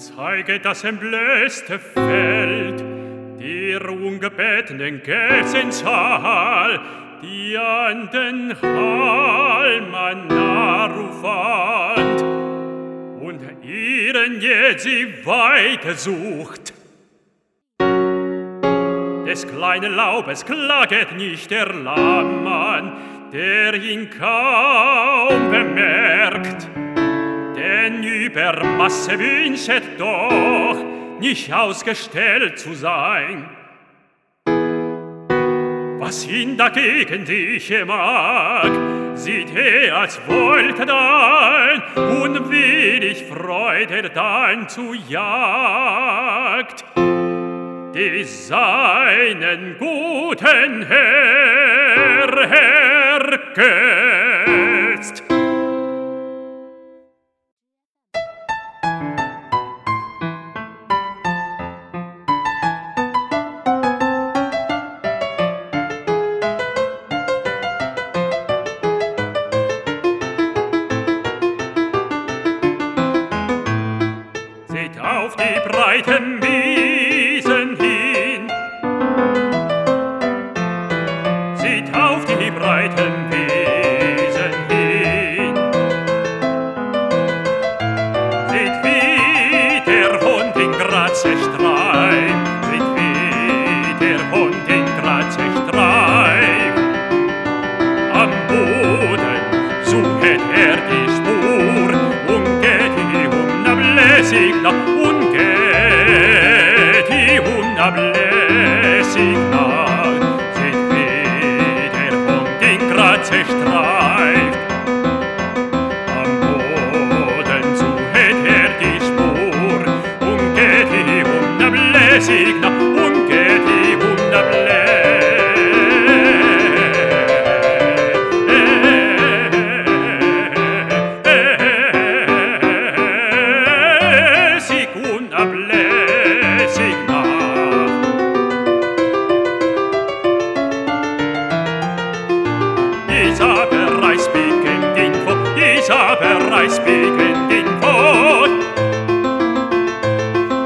zeige das entblößte Feld, der ungebetenen Gelsenzahl, die an den Halm narufand und ihren jetzt sie weiter sucht. Des kleinen Laubes klaget nicht der Lammann, der ihn kaum bemerkt, über Masse wünschet doch, nicht ausgestellt zu sein. Was ihn dagegen dich mag, sieht er, als wollte dein unwillig Freude dein zu Jagd. Die seinen guten Herr ergötzt. Seiten Blessing. Isabel Isabel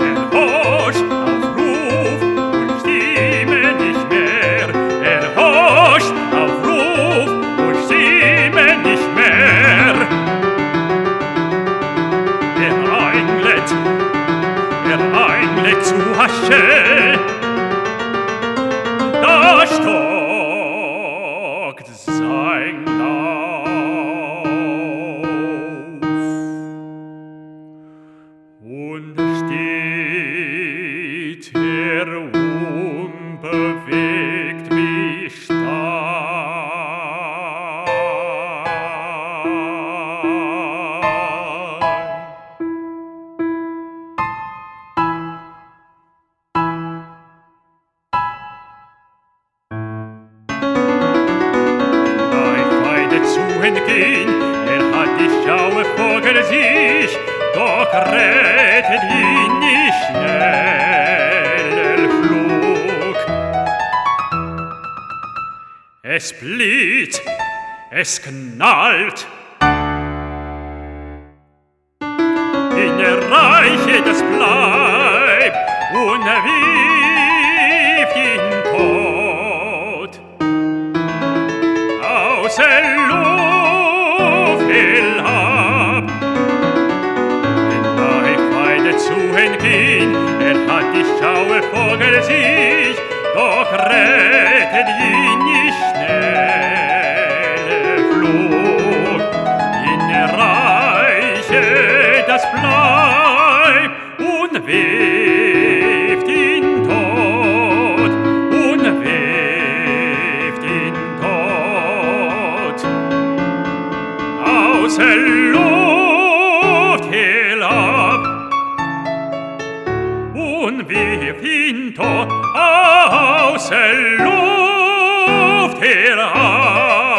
Er hoscht auf Ruf und Stimme nicht mehr. Er hoscht auf Ruf und Stimme nicht mehr. Er er einlädt zu Hasche. Da stockt und steht er unbewegt wie zu entgehen, er hat die Schaue vor sich, doch rettet ihn nicht schneller Flug. Es blitzt, es knallt, in der Reiche das bleibt und wirft ihn tot aus der Luft zu entgehen, er hat die Schaue vor sich, doch rettet ihn nicht schnelle Flug. In der Reiche das bleibt und wirft ihn tot, und wirft ihn tot. Aus un wie finto aus der Luft herab.